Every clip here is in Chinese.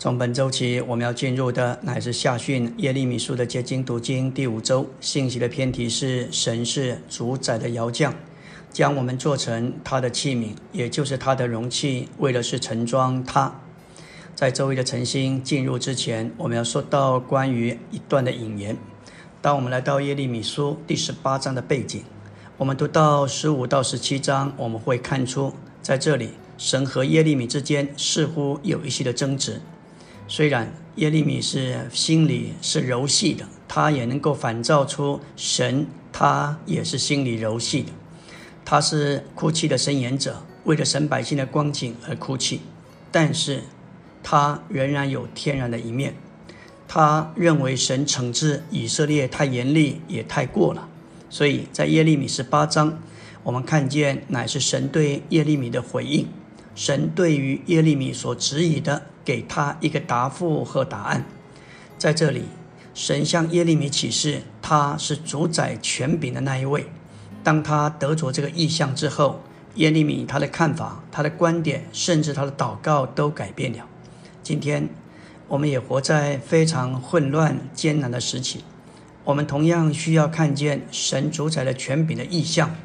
从本周起，我们要进入的乃是下训耶利米书的结晶读经第五周。信息的偏题是：神是主宰的窑匠，将我们做成他的器皿，也就是他的容器，为的是盛装他。在周一的晨星进入之前，我们要说到关于一段的引言。当我们来到耶利米书第十八章的背景，我们读到十五到十七章，我们会看出在这里神和耶利米之间似乎有一些的争执。虽然耶利米是心里是柔细的，他也能够反照出神，他也是心里柔细的。他是哭泣的伸言者，为了神百姓的光景而哭泣，但是他仍然有天然的一面。他认为神惩治以色列太严厉，也太过了。所以在耶利米十八章，我们看见乃是神对耶利米的回应。神对于耶利米所质疑的，给他一个答复和答案。在这里，神向耶利米启示，他是主宰权柄的那一位。当他得着这个意象之后，耶利米他的看法、他的观点，甚至他的祷告都改变了。今天，我们也活在非常混乱、艰难的时期，我们同样需要看见神主宰的权柄的意象。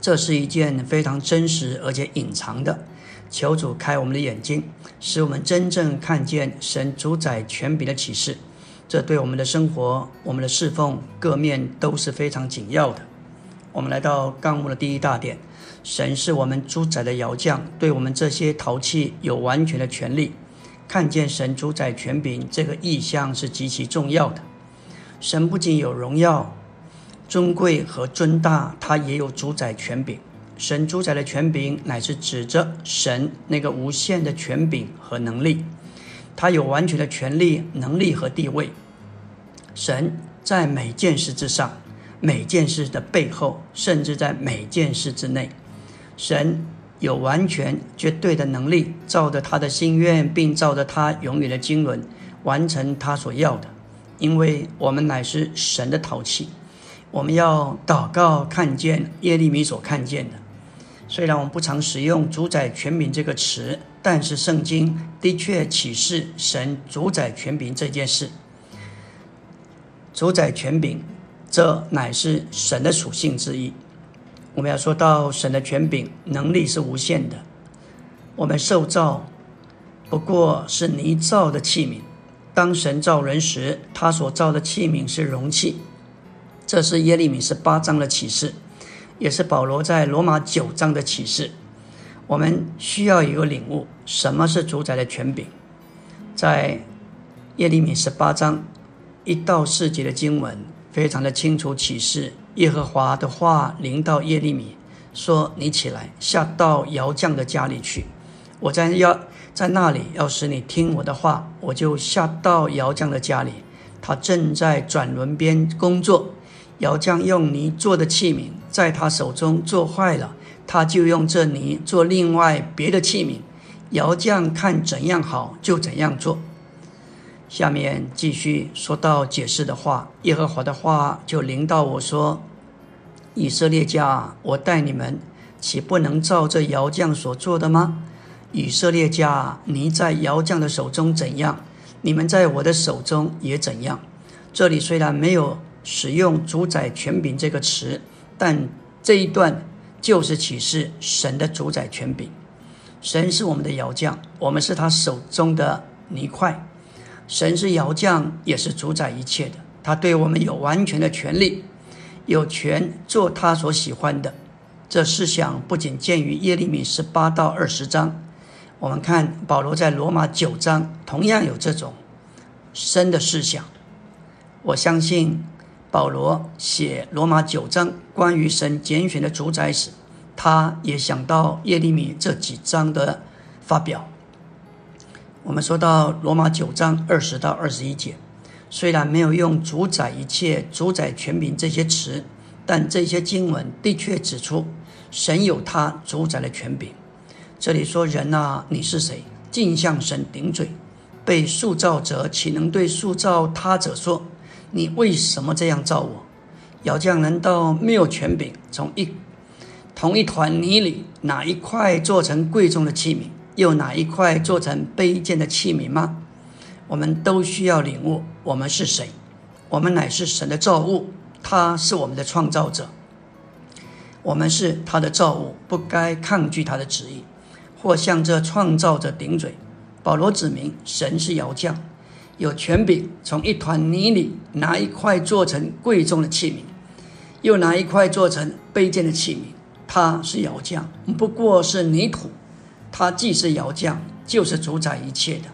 这是一件非常真实而且隐藏的。求主开我们的眼睛，使我们真正看见神主宰权柄的启示。这对我们的生活、我们的侍奉各面都是非常紧要的。我们来到纲目的第一大点：神是我们主宰的窑匠，对我们这些陶器有完全的权利。看见神主宰权柄这个意象是极其重要的。神不仅有荣耀、尊贵和尊大，他也有主宰权柄。神主宰的权柄，乃是指着神那个无限的权柄和能力，他有完全的权利、能力和地位。神在每件事之上，每件事的背后，甚至在每件事之内，神有完全、绝对的能力，照着他的心愿，并照着他永远的经纶，完成他所要的。因为我们乃是神的陶器，我们要祷告，看见耶利米所看见的。虽然我们不常使用“主宰权柄”这个词，但是圣经的确启示神主宰权柄这件事。主宰权柄，这乃是神的属性之一。我们要说到神的权柄能力是无限的。我们受造不过是泥造的器皿。当神造人时，他所造的器皿是容器。这是耶利米十八章的启示。也是保罗在罗马九章的启示，我们需要一个领悟：什么是主宰的权柄？在耶利米十八章一到四节的经文，非常的清楚启示耶和华的话临到耶利米，说：“你起来，下到窑匠的家里去。我在要在那里，要使你听我的话，我就下到窑匠的家里。他正在转轮边工作。”窑匠用泥做的器皿在他手中做坏了，他就用这泥做另外别的器皿。窑匠看怎样好就怎样做。下面继续说到解释的话，耶和华的话就临到我说：“以色列家，我待你们，岂不能照这窑匠所做的吗？以色列家，泥在窑匠的手中怎样，你们在我的手中也怎样。”这里虽然没有。使用“主宰权柄”这个词，但这一段就是启示神的主宰权柄。神是我们的窑匠，我们是他手中的泥块。神是窑匠，也是主宰一切的。他对我们有完全的权利，有权做他所喜欢的。这思想不仅见于耶利米十八到二十章，我们看保罗在罗马九章同样有这种深的思想。我相信。保罗写罗马九章关于神拣选的主宰时，他也想到耶利米这几章的发表。我们说到罗马九章二十到二十一节，虽然没有用“主宰一切”“主宰权柄”这些词，但这些经文的确指出神有他主宰的权柄。这里说：“人啊，你是谁？竟向神顶嘴？被塑造者岂能对塑造他者说？”你为什么这样造我？窑匠难道没有权柄从一同一团泥里哪一块做成贵重的器皿？又哪一块做成卑贱的器皿吗？我们都需要领悟，我们是谁？我们乃是神的造物，他是我们的创造者。我们是他的造物，不该抗拒他的旨意，或向这创造者顶嘴。保罗指明，神是窑匠，有权柄从一团泥里拿一块做成贵重的器皿，又拿一块做成卑贱的器皿。他是窑匠，不过是泥土。他既是窑匠，就是主宰一切的。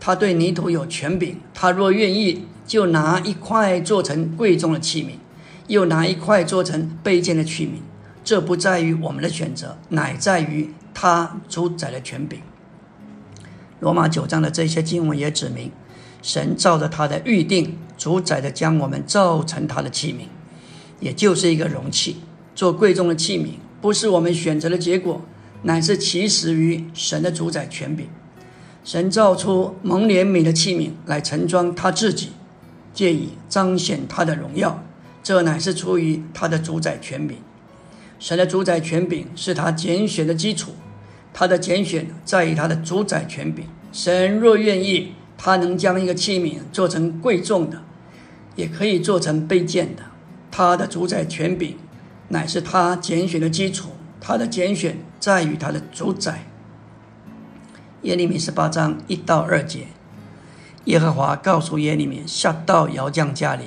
他对泥土有权柄，他若愿意，就拿一块做成贵重的器皿，又拿一块做成卑贱的器皿。这不在于我们的选择，乃在于他主宰的权柄。罗马九章的这些经文也指明，神照着他的预定，主宰的将我们造成他的器皿，也就是一个容器，做贵重的器皿，不是我们选择的结果，乃是起始于神的主宰权柄。神造出蒙怜悯的器皿来盛装他自己，借以彰显他的荣耀，这乃是出于他的主宰权柄。神的主宰权柄是他拣选的基础，他的拣选在于他的主宰权柄。神若愿意，他能将一个器皿做成贵重的，也可以做成卑贱的。他的主宰权柄乃是他拣选的基础，他的拣选在于他的主宰。耶利米十八章一到二节，耶和华告诉耶利米下到窑匠家里。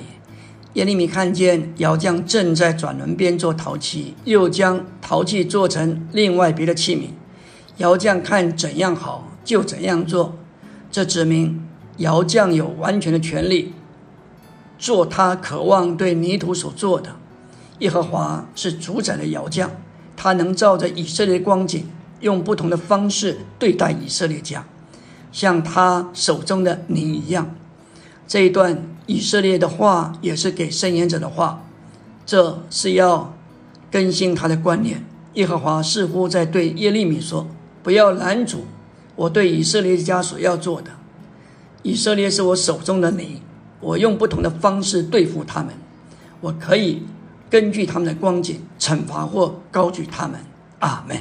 耶利米看见窑匠正在转轮边做陶器，又将陶器做成另外别的器皿。窑匠看怎样好，就怎样做。这指明窑匠有完全的权利做他渴望对泥土所做的。耶和华是主宰的窑匠，他能照着以色列光景，用不同的方式对待以色列家，像他手中的泥一样。这一段以色列的话也是给圣言者的话，这是要更新他的观念。耶和华似乎在对耶利米说：“不要拦阻我对以色列家所要做的。以色列是我手中的你，我用不同的方式对付他们，我可以根据他们的光景惩罚或高举他们。”阿门。